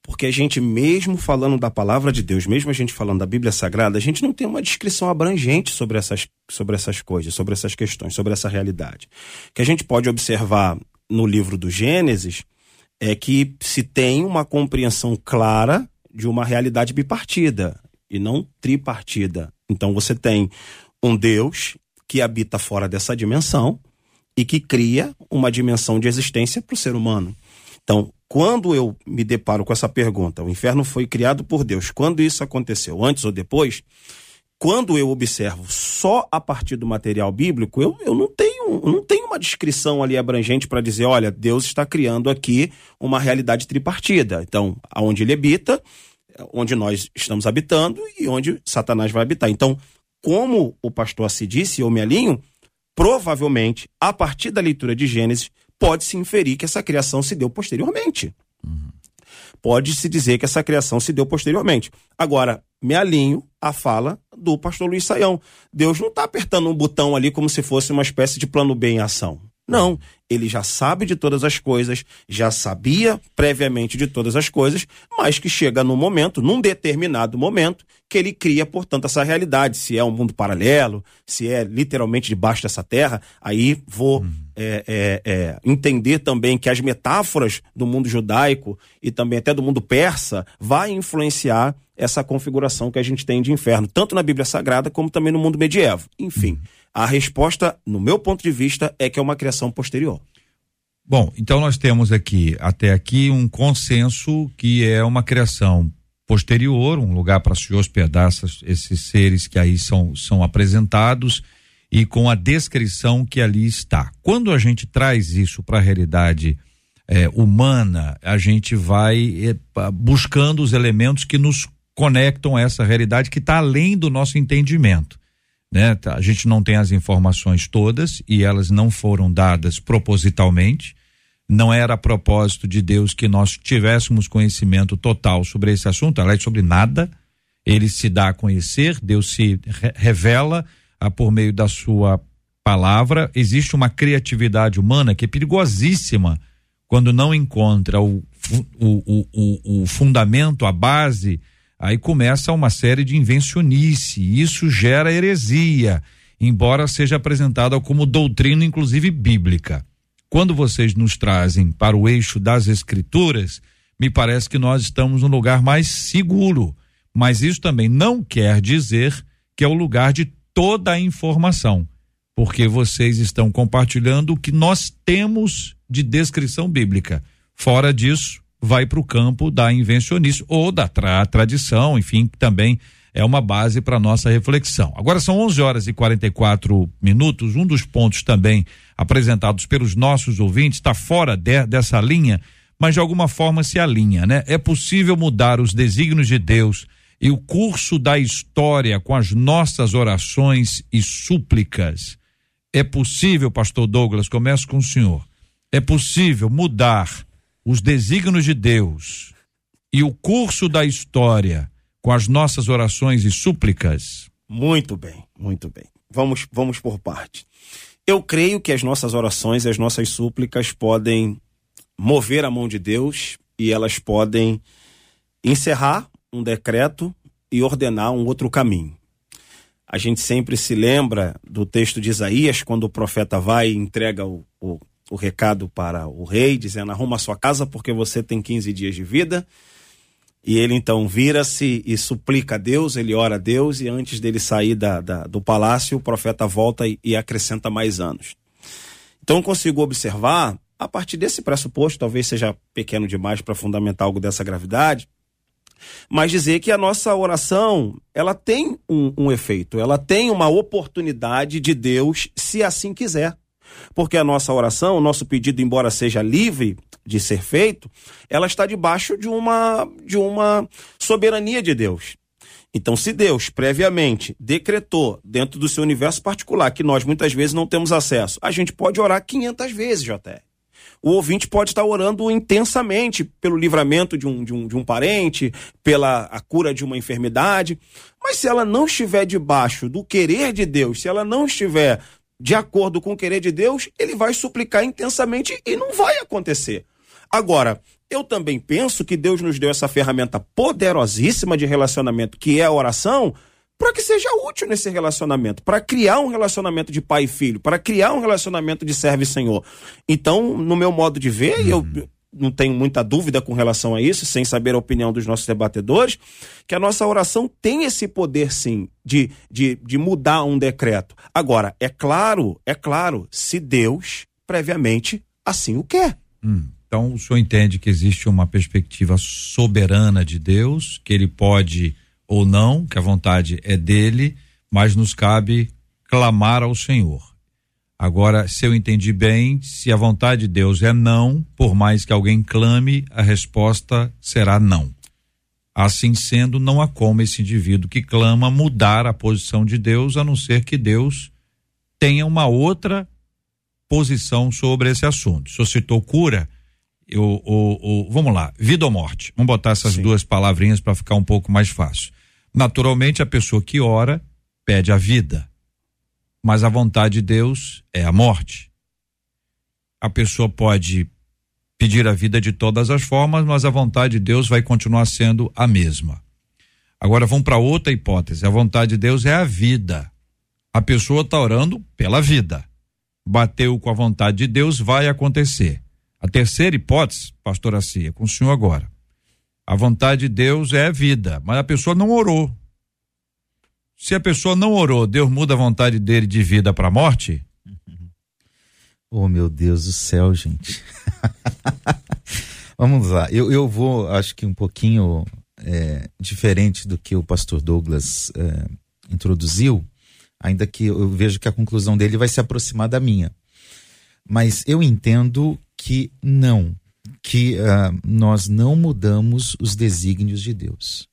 Porque a gente, mesmo falando da palavra de Deus, mesmo a gente falando da Bíblia Sagrada, a gente não tem uma descrição abrangente sobre essas, sobre essas coisas, sobre essas questões, sobre essa realidade. Que a gente pode observar no livro do Gênesis é que se tem uma compreensão clara de uma realidade bipartida e não tripartida. Então você tem um Deus que habita fora dessa dimensão e que cria uma dimensão de existência para o ser humano. Então, quando eu me deparo com essa pergunta, o inferno foi criado por Deus, quando isso aconteceu, antes ou depois? quando eu observo só a partir do material bíblico, eu, eu não tenho não tenho uma descrição ali abrangente para dizer, olha, Deus está criando aqui uma realidade tripartida. Então, aonde ele habita, onde nós estamos habitando e onde Satanás vai habitar. Então, como o pastor se disse, eu me alinho, provavelmente, a partir da leitura de Gênesis, pode-se inferir que essa criação se deu posteriormente. Uhum. Pode-se dizer que essa criação se deu posteriormente. Agora, me alinho à fala do pastor Luiz Saião. Deus não está apertando um botão ali como se fosse uma espécie de plano B em ação. Não, ele já sabe de todas as coisas, já sabia previamente de todas as coisas, mas que chega num momento, num determinado momento, que ele cria, portanto, essa realidade. Se é um mundo paralelo, se é literalmente debaixo dessa terra, aí vou uhum. é, é, é, entender também que as metáforas do mundo judaico e também até do mundo persa vai influenciar essa configuração que a gente tem de inferno, tanto na Bíblia Sagrada como também no mundo medieval. Enfim. A resposta, no meu ponto de vista, é que é uma criação posterior. Bom, então nós temos aqui, até aqui, um consenso que é uma criação posterior, um lugar para se hospedar essas, esses seres que aí são, são apresentados e com a descrição que ali está. Quando a gente traz isso para a realidade é, humana, a gente vai é, buscando os elementos que nos conectam essa realidade que está além do nosso entendimento né? Tá, a gente não tem as informações todas e elas não foram dadas propositalmente. Não era a propósito de Deus que nós tivéssemos conhecimento total sobre esse assunto, aliás, sobre nada. Ele se dá a conhecer, Deus se re revela a, por meio da sua palavra. Existe uma criatividade humana que é perigosíssima quando não encontra o, o, o, o fundamento, a base Aí começa uma série de invencionice, isso gera heresia, embora seja apresentada como doutrina, inclusive bíblica. Quando vocês nos trazem para o eixo das escrituras, me parece que nós estamos no lugar mais seguro. Mas isso também não quer dizer que é o lugar de toda a informação, porque vocês estão compartilhando o que nós temos de descrição bíblica. Fora disso, vai para o campo da invencionice ou da tra tradição, enfim, que também é uma base para nossa reflexão. Agora são 11 horas e 44 minutos. Um dos pontos também apresentados pelos nossos ouvintes está fora de, dessa linha, mas de alguma forma se alinha, né? É possível mudar os desígnios de Deus e o curso da história com as nossas orações e súplicas. É possível, pastor Douglas, começo com o senhor. É possível mudar os desígnios de Deus e o curso da história com as nossas orações e súplicas? Muito bem, muito bem. Vamos, vamos por parte. Eu creio que as nossas orações e as nossas súplicas podem mover a mão de Deus e elas podem encerrar um decreto e ordenar um outro caminho. A gente sempre se lembra do texto de Isaías, quando o profeta vai e entrega o, o o recado para o rei, dizendo: arruma sua casa porque você tem 15 dias de vida. E ele então vira-se e suplica a Deus, ele ora a Deus, e antes dele sair da, da, do palácio, o profeta volta e, e acrescenta mais anos. Então consigo observar, a partir desse pressuposto, talvez seja pequeno demais para fundamentar algo dessa gravidade, mas dizer que a nossa oração ela tem um, um efeito, ela tem uma oportunidade de Deus, se assim quiser. Porque a nossa oração, o nosso pedido, embora seja livre de ser feito, ela está debaixo de uma, de uma soberania de Deus. Então, se Deus previamente decretou dentro do seu universo particular, que nós muitas vezes não temos acesso, a gente pode orar 500 vezes, JR. O ouvinte pode estar orando intensamente pelo livramento de um, de um, de um parente, pela a cura de uma enfermidade. Mas se ela não estiver debaixo do querer de Deus, se ela não estiver de acordo com o querer de Deus, ele vai suplicar intensamente e não vai acontecer. Agora, eu também penso que Deus nos deu essa ferramenta poderosíssima de relacionamento, que é a oração, para que seja útil nesse relacionamento, para criar um relacionamento de pai e filho, para criar um relacionamento de servo e senhor. Então, no meu modo de ver, uhum. eu não tenho muita dúvida com relação a isso, sem saber a opinião dos nossos debatedores, que a nossa oração tem esse poder, sim, de, de, de mudar um decreto. Agora, é claro, é claro, se Deus previamente assim o quer. Hum, então, o senhor entende que existe uma perspectiva soberana de Deus, que ele pode ou não, que a vontade é dele, mas nos cabe clamar ao Senhor. Agora, se eu entendi bem, se a vontade de Deus é não, por mais que alguém clame, a resposta será não. Assim sendo, não há como esse indivíduo que clama mudar a posição de Deus, a não ser que Deus tenha uma outra posição sobre esse assunto. Se eu citou cura, eu, o, o, vamos lá, vida ou morte. Vamos botar essas Sim. duas palavrinhas para ficar um pouco mais fácil. Naturalmente, a pessoa que ora pede a vida mas a vontade de Deus é a morte. a pessoa pode pedir a vida de todas as formas, mas a vontade de Deus vai continuar sendo a mesma. Agora vamos para outra hipótese. A vontade de Deus é a vida. A pessoa está orando pela vida. Bateu com a vontade de Deus, vai acontecer. A terceira hipótese, pastor Cia, com o senhor agora. A vontade de Deus é a vida, mas a pessoa não orou. Se a pessoa não orou, Deus muda a vontade dele de vida para morte? Oh, meu Deus do céu, gente. Vamos lá. Eu, eu vou, acho que um pouquinho é, diferente do que o pastor Douglas é, introduziu, ainda que eu vejo que a conclusão dele vai se aproximar da minha. Mas eu entendo que não, que uh, nós não mudamos os desígnios de Deus.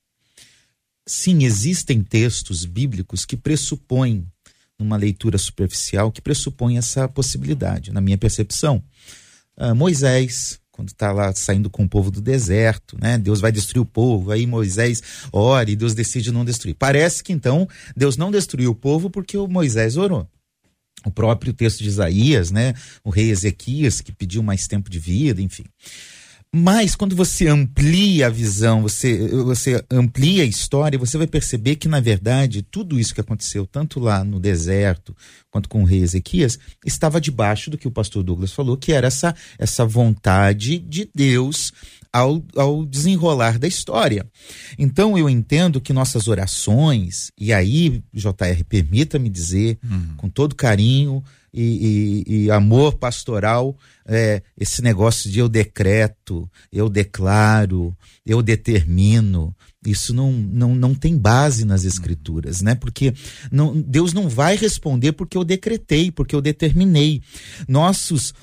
Sim, existem textos bíblicos que pressupõem, numa leitura superficial, que pressupõem essa possibilidade, na minha percepção. Uh, Moisés, quando está lá saindo com o povo do deserto, né? Deus vai destruir o povo, aí Moisés ora e Deus decide não destruir. Parece que então Deus não destruiu o povo porque o Moisés orou. O próprio texto de Isaías, né? O rei Ezequias, que pediu mais tempo de vida, enfim. Mas quando você amplia a visão, você, você amplia a história, você vai perceber que, na verdade, tudo isso que aconteceu, tanto lá no deserto quanto com o rei Ezequias, estava debaixo do que o pastor Douglas falou, que era essa, essa vontade de Deus ao, ao desenrolar da história. Então eu entendo que nossas orações, e aí, JR, permita-me dizer, uhum. com todo carinho, e, e, e, amor pastoral, é, esse negócio de eu decreto, eu declaro, eu determino, isso não, não, não tem base nas escrituras, né? Porque não, Deus não vai responder porque eu decretei, porque eu determinei. Nossos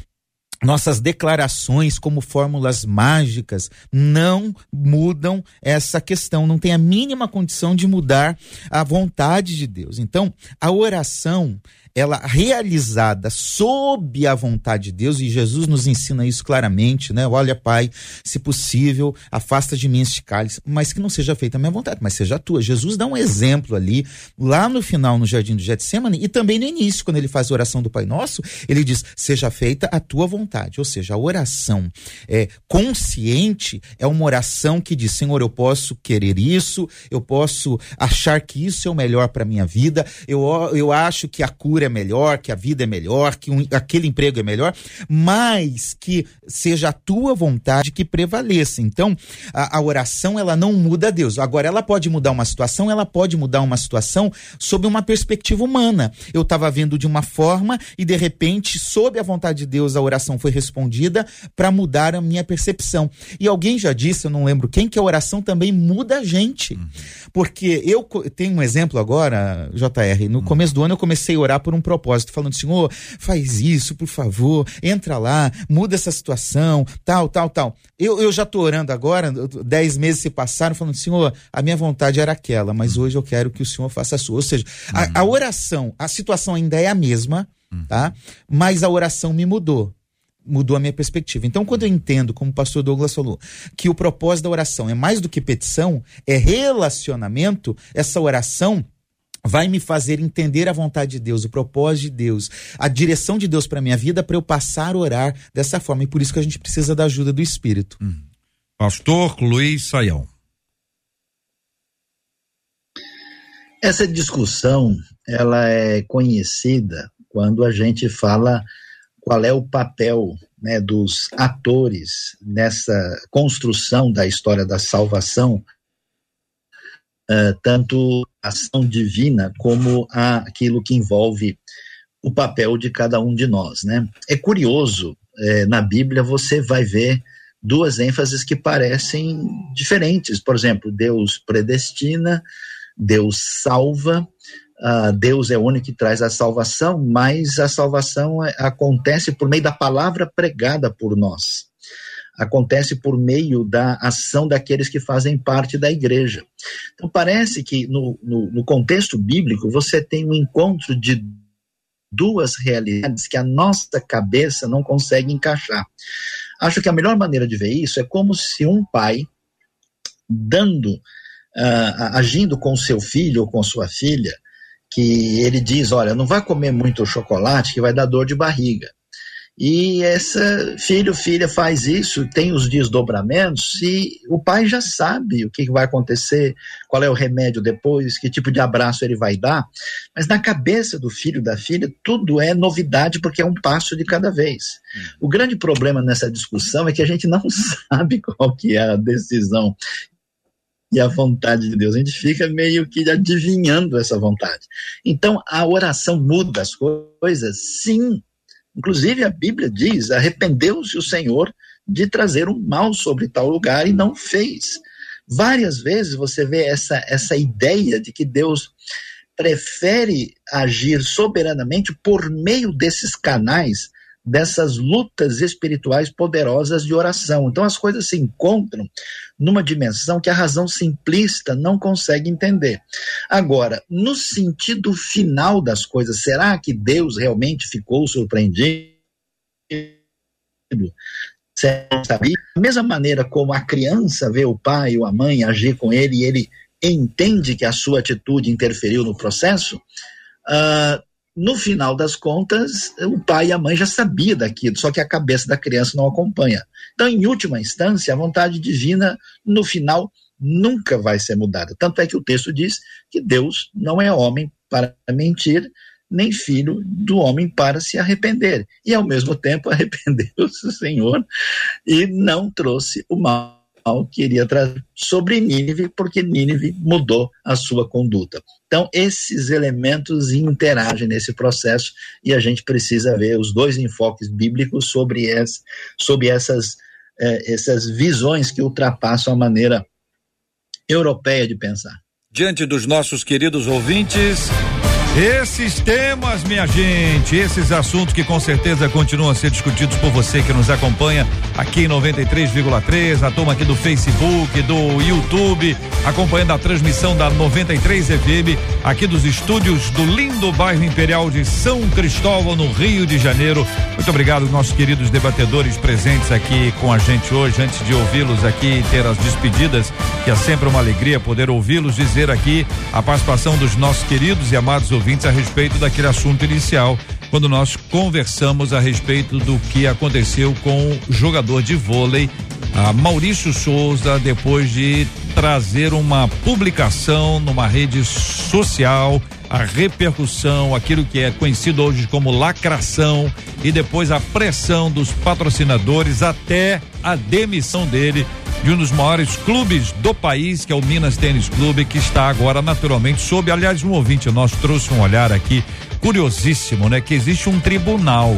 nossas declarações como fórmulas mágicas não mudam essa questão, não tem a mínima condição de mudar a vontade de Deus. Então, a oração ela realizada sob a vontade de Deus, e Jesus nos ensina isso claramente, né? Olha, Pai, se possível, afasta de mim este cálice, mas que não seja feita a minha vontade, mas seja a tua. Jesus dá um exemplo ali, lá no final, no jardim do Getsemane, e também no início, quando ele faz a oração do Pai Nosso, ele diz: seja feita a tua vontade. Ou seja, a oração é, consciente é uma oração que diz: Senhor, eu posso querer isso, eu posso achar que isso é o melhor para minha vida, eu, eu acho que a cura é melhor, que a vida é melhor, que um, aquele emprego é melhor, mas que seja a tua vontade que prevaleça. Então, a, a oração ela não muda Deus. Agora, ela pode mudar uma situação, ela pode mudar uma situação sob uma perspectiva humana. Eu estava vendo de uma forma e de repente, sob a vontade de Deus, a oração foi respondida para mudar a minha percepção. E alguém já disse, eu não lembro quem, que a oração também muda a gente. Uhum. Porque eu tenho um exemplo agora, JR, no uhum. começo do ano eu comecei a orar por por um propósito, falando, Senhor, faz isso, por favor, entra lá, muda essa situação, tal, tal, tal. Eu, eu já estou orando agora, dez meses se passaram, falando, Senhor, a minha vontade era aquela, mas hoje eu quero que o Senhor faça a sua. Ou seja, a, a oração, a situação ainda é a mesma, tá? Mas a oração me mudou mudou a minha perspectiva. Então, quando eu entendo, como o pastor Douglas falou, que o propósito da oração é mais do que petição, é relacionamento, essa oração vai me fazer entender a vontade de Deus, o propósito de Deus, a direção de Deus para minha vida, para eu passar a orar dessa forma. E por isso que a gente precisa da ajuda do Espírito. Hum. Pastor Luiz Saião. Essa discussão, ela é conhecida quando a gente fala qual é o papel né, dos atores nessa construção da história da salvação uh, tanto a ação divina como a, aquilo que envolve o papel de cada um de nós. Né? É curioso, é, na Bíblia você vai ver duas ênfases que parecem diferentes. Por exemplo, Deus predestina, Deus salva, uh, Deus é o único que traz a salvação, mas a salvação é, acontece por meio da palavra pregada por nós acontece por meio da ação daqueles que fazem parte da igreja. Então, parece que no, no, no contexto bíblico você tem um encontro de duas realidades que a nossa cabeça não consegue encaixar. Acho que a melhor maneira de ver isso é como se um pai dando, uh, agindo com seu filho ou com sua filha, que ele diz, olha, não vai comer muito chocolate que vai dar dor de barriga. E essa filho, filha faz isso, tem os desdobramentos, e o pai já sabe o que vai acontecer, qual é o remédio depois, que tipo de abraço ele vai dar. Mas na cabeça do filho da filha, tudo é novidade porque é um passo de cada vez. O grande problema nessa discussão é que a gente não sabe qual que é a decisão e a vontade de Deus. A gente fica meio que adivinhando essa vontade. Então, a oração muda as coisas, sim, Inclusive, a Bíblia diz: arrependeu-se o Senhor de trazer um mal sobre tal lugar e não fez. Várias vezes você vê essa, essa ideia de que Deus prefere agir soberanamente por meio desses canais dessas lutas espirituais poderosas de oração. Então as coisas se encontram numa dimensão que a razão simplista não consegue entender. Agora, no sentido final das coisas, será que Deus realmente ficou surpreendido? Sabia? Da mesma maneira como a criança vê o pai ou a mãe agir com ele e ele entende que a sua atitude interferiu no processo, uh, no final das contas, o pai e a mãe já sabiam daquilo, só que a cabeça da criança não acompanha. Então, em última instância, a vontade divina, no final, nunca vai ser mudada. Tanto é que o texto diz que Deus não é homem para mentir, nem filho do homem para se arrepender. E, ao mesmo tempo, arrependeu-se o Senhor e não trouxe o mal que iria trazer sobre Nínive, porque Nínive mudou a sua conduta. Então, esses elementos interagem nesse processo e a gente precisa ver os dois enfoques bíblicos sobre, essa, sobre essas, eh, essas visões que ultrapassam a maneira europeia de pensar. Diante dos nossos queridos ouvintes, esses temas, minha gente, esses assuntos que com certeza continuam a ser discutidos por você que nos acompanha aqui em 93,3, a turma aqui do Facebook, do YouTube, acompanhando a transmissão da 93 FM aqui dos estúdios do lindo bairro Imperial de São Cristóvão, no Rio de Janeiro. Muito obrigado, nossos queridos debatedores presentes aqui com a gente hoje. Antes de ouvi-los aqui e ter as despedidas, que é sempre uma alegria poder ouvi-los dizer aqui a participação dos nossos queridos e amados ouvintes a respeito daquele assunto inicial, quando nós conversamos a respeito do que aconteceu com o jogador de vôlei, Maurício Souza, depois de trazer uma publicação numa rede social, a repercussão, aquilo que é conhecido hoje como lacração e depois a pressão dos patrocinadores até a demissão dele de um dos maiores clubes do país, que é o Minas Tênis Clube, que está agora naturalmente sob, aliás, um ouvinte nosso trouxe um olhar aqui curiosíssimo, né? Que existe um tribunal,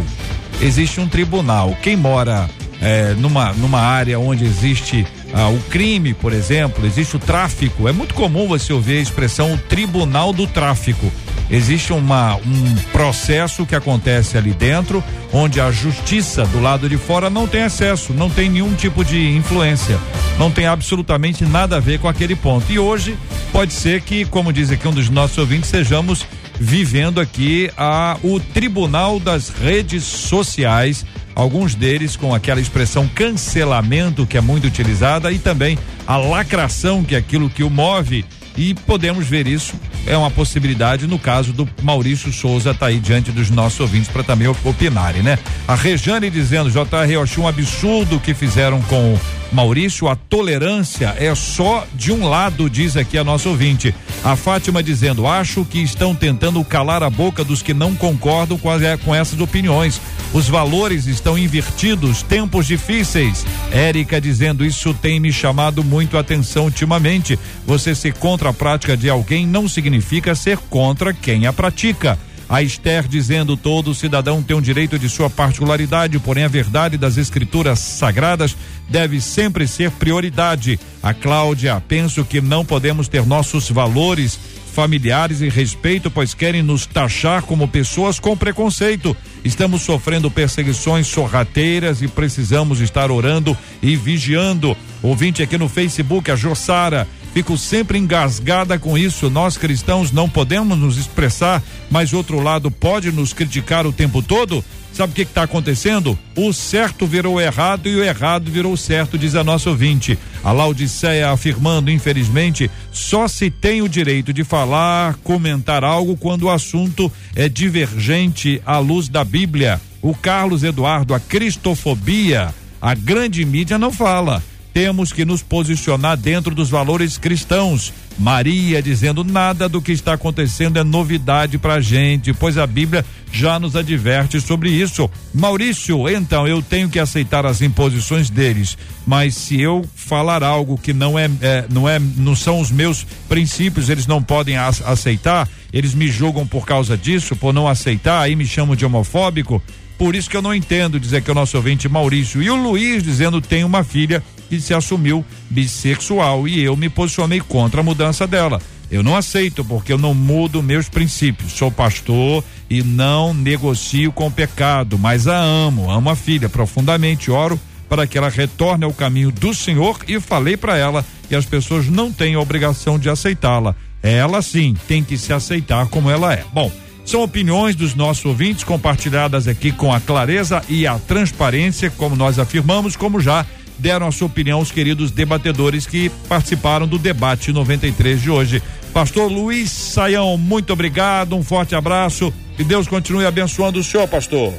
existe um tribunal. Quem mora é, numa, numa área onde existe ah, o crime, por exemplo, existe o tráfico, é muito comum você ouvir a expressão tribunal do tráfico. Existe uma, um processo que acontece ali dentro, onde a justiça do lado de fora não tem acesso, não tem nenhum tipo de influência, não tem absolutamente nada a ver com aquele ponto. E hoje pode ser que, como diz aqui um dos nossos ouvintes, sejamos vivendo aqui a, o tribunal das redes sociais alguns deles com aquela expressão cancelamento que é muito utilizada e também a lacração que é aquilo que o move e podemos ver isso é uma possibilidade no caso do Maurício Souza tá aí diante dos nossos ouvintes para também opinarem, né? A Rejane dizendo, JR, eu um absurdo o que fizeram com Maurício, a tolerância é só de um lado, diz aqui a nossa ouvinte. A Fátima dizendo: acho que estão tentando calar a boca dos que não concordam com, com essas opiniões. Os valores estão invertidos, tempos difíceis. Érica dizendo: isso tem me chamado muito a atenção ultimamente. Você ser contra a prática de alguém não significa ser contra quem a pratica. A Esther dizendo todo cidadão tem um direito de sua particularidade, porém a verdade das escrituras sagradas deve sempre ser prioridade. A Cláudia, penso que não podemos ter nossos valores familiares e respeito, pois querem nos taxar como pessoas com preconceito. Estamos sofrendo perseguições sorrateiras e precisamos estar orando e vigiando. Ouvinte aqui no Facebook, a Jossara. Fico sempre engasgada com isso. Nós cristãos não podemos nos expressar, mas outro lado pode nos criticar o tempo todo? Sabe o que está acontecendo? O certo virou errado e o errado virou certo, diz a nossa ouvinte. A Laodiceia afirmando, infelizmente, só se tem o direito de falar, comentar algo quando o assunto é divergente à luz da Bíblia. O Carlos Eduardo, a cristofobia, a grande mídia não fala temos que nos posicionar dentro dos valores cristãos. Maria dizendo nada do que está acontecendo é novidade pra gente, pois a Bíblia já nos adverte sobre isso. Maurício, então eu tenho que aceitar as imposições deles, mas se eu falar algo que não é, é não é, não são os meus princípios, eles não podem aceitar, eles me julgam por causa disso, por não aceitar, aí me chamam de homofóbico. Por isso que eu não entendo dizer que o nosso ouvinte Maurício e o Luiz dizendo tem uma filha que se assumiu bissexual e eu me posicionei contra a mudança dela. Eu não aceito porque eu não mudo meus princípios. Sou pastor e não negocio com o pecado, mas a amo, amo a filha profundamente, oro para que ela retorne ao caminho do Senhor e falei para ela que as pessoas não têm a obrigação de aceitá-la. Ela sim tem que se aceitar como ela é. Bom, são opiniões dos nossos ouvintes compartilhadas aqui com a clareza e a transparência, como nós afirmamos, como já deram a sua opinião os queridos debatedores que participaram do debate 93 de hoje. Pastor Luiz Saião, muito obrigado, um forte abraço. Que Deus continue abençoando o senhor, pastor.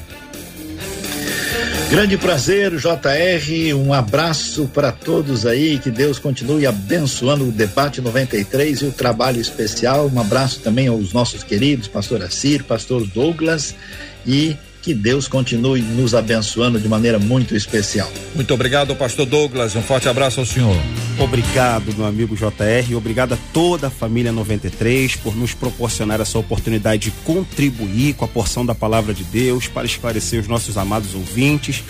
Grande prazer, JR. Um abraço para todos aí. Que Deus continue abençoando o debate 93 e o trabalho especial. Um abraço também aos nossos queridos, pastor Assir, pastor Douglas e que Deus continue nos abençoando de maneira muito especial. Muito obrigado, pastor Douglas. Um forte abraço ao senhor. Obrigado, meu amigo JR, e obrigado a toda a família 93 por nos proporcionar essa oportunidade de contribuir com a porção da palavra de Deus para esclarecer os nossos amados ouvintes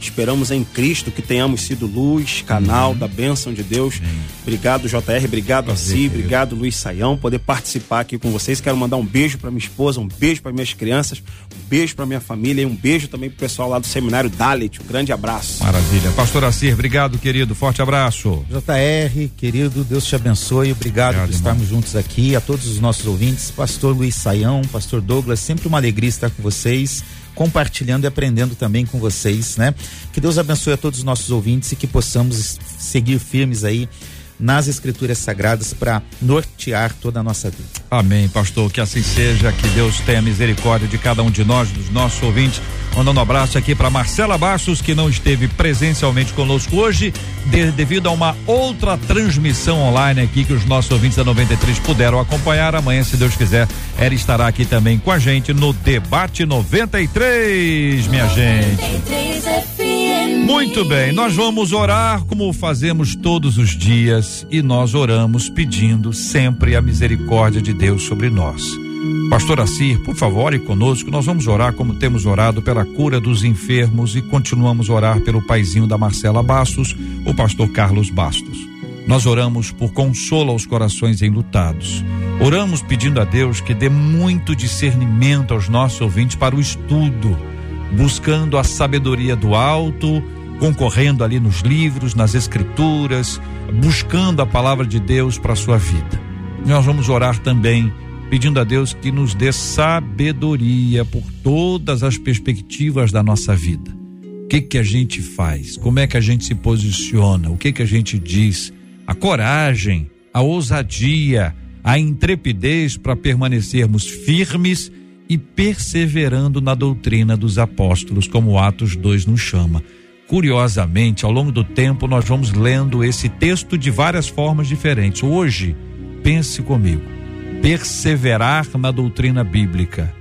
Esperamos em Cristo que tenhamos sido luz, canal uhum. da bênção de Deus. Uhum. Obrigado, JR. Obrigado a si. Obrigado, Luiz Saião, poder participar aqui com vocês. Quero mandar um beijo para minha esposa, um beijo para minhas crianças, um beijo para minha família e um beijo também pro pessoal lá do seminário Dalit. Um grande abraço. Maravilha. Pastor Assir, obrigado, querido. Forte abraço. JR, querido, Deus te abençoe. Obrigado, obrigado por estarmos irmão. juntos aqui. A todos os nossos ouvintes, Pastor Luiz Saião, Pastor Douglas, sempre uma alegria estar com vocês compartilhando e aprendendo também com vocês, né? Que Deus abençoe a todos os nossos ouvintes e que possamos seguir firmes aí nas escrituras sagradas para nortear toda a nossa vida. Amém, pastor, que assim seja, que Deus tenha misericórdia de cada um de nós, dos nossos ouvintes. Mandando um abraço aqui para Marcela Bastos, que não esteve presencialmente conosco hoje, de, devido a uma outra transmissão online aqui que os nossos ouvintes da 93 puderam acompanhar. Amanhã, se Deus quiser, ela estará aqui também com a gente no Debate 93, minha gente. 93 muito bem, nós vamos orar como fazemos todos os dias e nós oramos pedindo sempre a misericórdia de Deus sobre nós. Pastor Assir, por favor, ore conosco. Nós vamos orar como temos orado pela cura dos enfermos e continuamos a orar pelo paizinho da Marcela Bastos, o pastor Carlos Bastos. Nós oramos por consolo aos corações enlutados. Oramos pedindo a Deus que dê muito discernimento aos nossos ouvintes para o estudo, buscando a sabedoria do alto concorrendo ali nos livros, nas escrituras, buscando a palavra de Deus para a sua vida. Nós vamos orar também pedindo a Deus que nos dê sabedoria por todas as perspectivas da nossa vida. O que que a gente faz? Como é que a gente se posiciona? O que que a gente diz? A coragem, a ousadia, a intrepidez para permanecermos firmes e perseverando na doutrina dos apóstolos, como Atos 2 nos chama. Curiosamente, ao longo do tempo, nós vamos lendo esse texto de várias formas diferentes. Hoje, pense comigo, perseverar na doutrina bíblica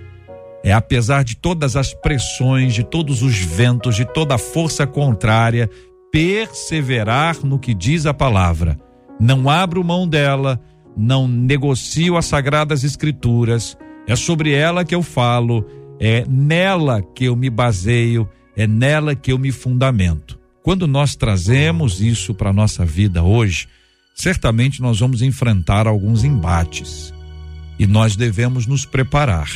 é, apesar de todas as pressões, de todos os ventos, de toda a força contrária, perseverar no que diz a palavra. Não abro mão dela, não negocio as sagradas escrituras, é sobre ela que eu falo, é nela que eu me baseio é nela que eu me fundamento. Quando nós trazemos isso para a nossa vida hoje, certamente nós vamos enfrentar alguns embates e nós devemos nos preparar.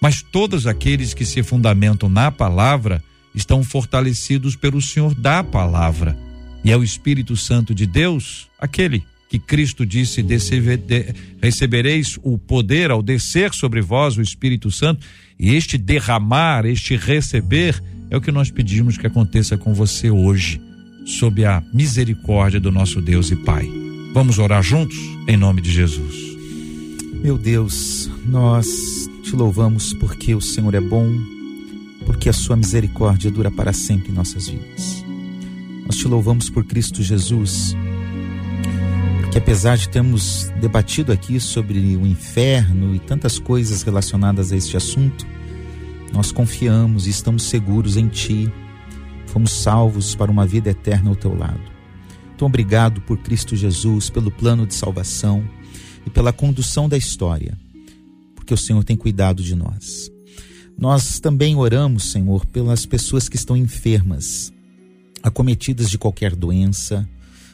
Mas todos aqueles que se fundamentam na palavra estão fortalecidos pelo Senhor da palavra. E é o Espírito Santo de Deus, aquele que Cristo disse: recebereis o poder ao descer sobre vós o Espírito Santo, e este derramar, este receber, é o que nós pedimos que aconteça com você hoje, sob a misericórdia do nosso Deus e Pai. Vamos orar juntos em nome de Jesus. Meu Deus, nós te louvamos porque o Senhor é bom, porque a sua misericórdia dura para sempre em nossas vidas. Nós te louvamos por Cristo Jesus, porque apesar de termos debatido aqui sobre o inferno e tantas coisas relacionadas a este assunto, nós confiamos e estamos seguros em Ti. Fomos salvos para uma vida eterna ao Teu lado. Então, obrigado por Cristo Jesus, pelo plano de salvação e pela condução da história, porque o Senhor tem cuidado de nós. Nós também oramos, Senhor, pelas pessoas que estão enfermas, acometidas de qualquer doença,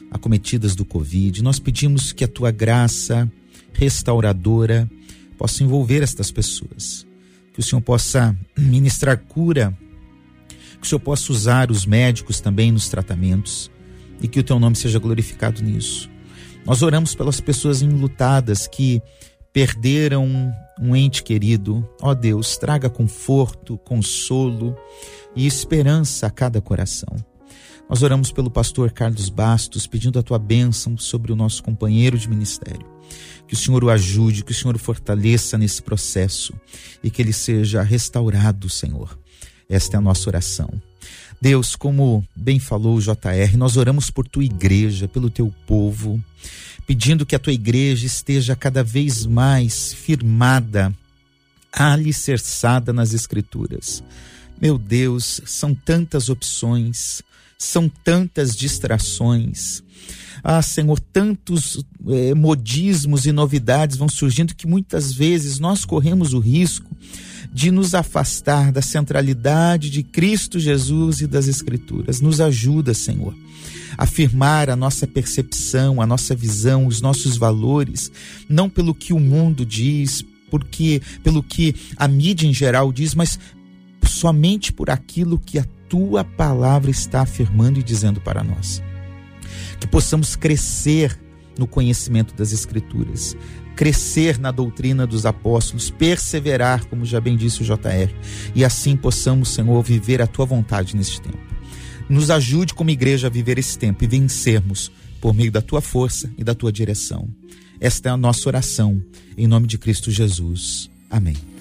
acometidas do Covid. Nós pedimos que a tua graça restauradora possa envolver estas pessoas, que o Senhor possa ministrar cura, que o Senhor possa usar os médicos também nos tratamentos e que o teu nome seja glorificado nisso. Nós oramos pelas pessoas enlutadas que perderam um ente querido. Ó Deus, traga conforto, consolo e esperança a cada coração. Nós oramos pelo pastor Carlos Bastos, pedindo a tua bênção sobre o nosso companheiro de ministério. Que o Senhor o ajude, que o Senhor o fortaleça nesse processo e que ele seja restaurado, Senhor. Esta é a nossa oração. Deus, como bem falou o JR, nós oramos por tua igreja, pelo teu povo, pedindo que a tua igreja esteja cada vez mais firmada, alicerçada nas Escrituras. Meu Deus, são tantas opções, são tantas distrações. Ah, Senhor, tantos eh, modismos e novidades vão surgindo que muitas vezes nós corremos o risco de nos afastar da centralidade de Cristo Jesus e das Escrituras. Nos ajuda, Senhor, a afirmar a nossa percepção, a nossa visão, os nossos valores, não pelo que o mundo diz, porque pelo que a mídia em geral diz, mas somente por aquilo que a tua palavra está afirmando e dizendo para nós. Que possamos crescer no conhecimento das Escrituras, crescer na doutrina dos apóstolos, perseverar, como já bem disse o JR, e assim possamos, Senhor, viver a tua vontade neste tempo. Nos ajude como igreja a viver esse tempo e vencermos por meio da tua força e da tua direção. Esta é a nossa oração, em nome de Cristo Jesus. Amém.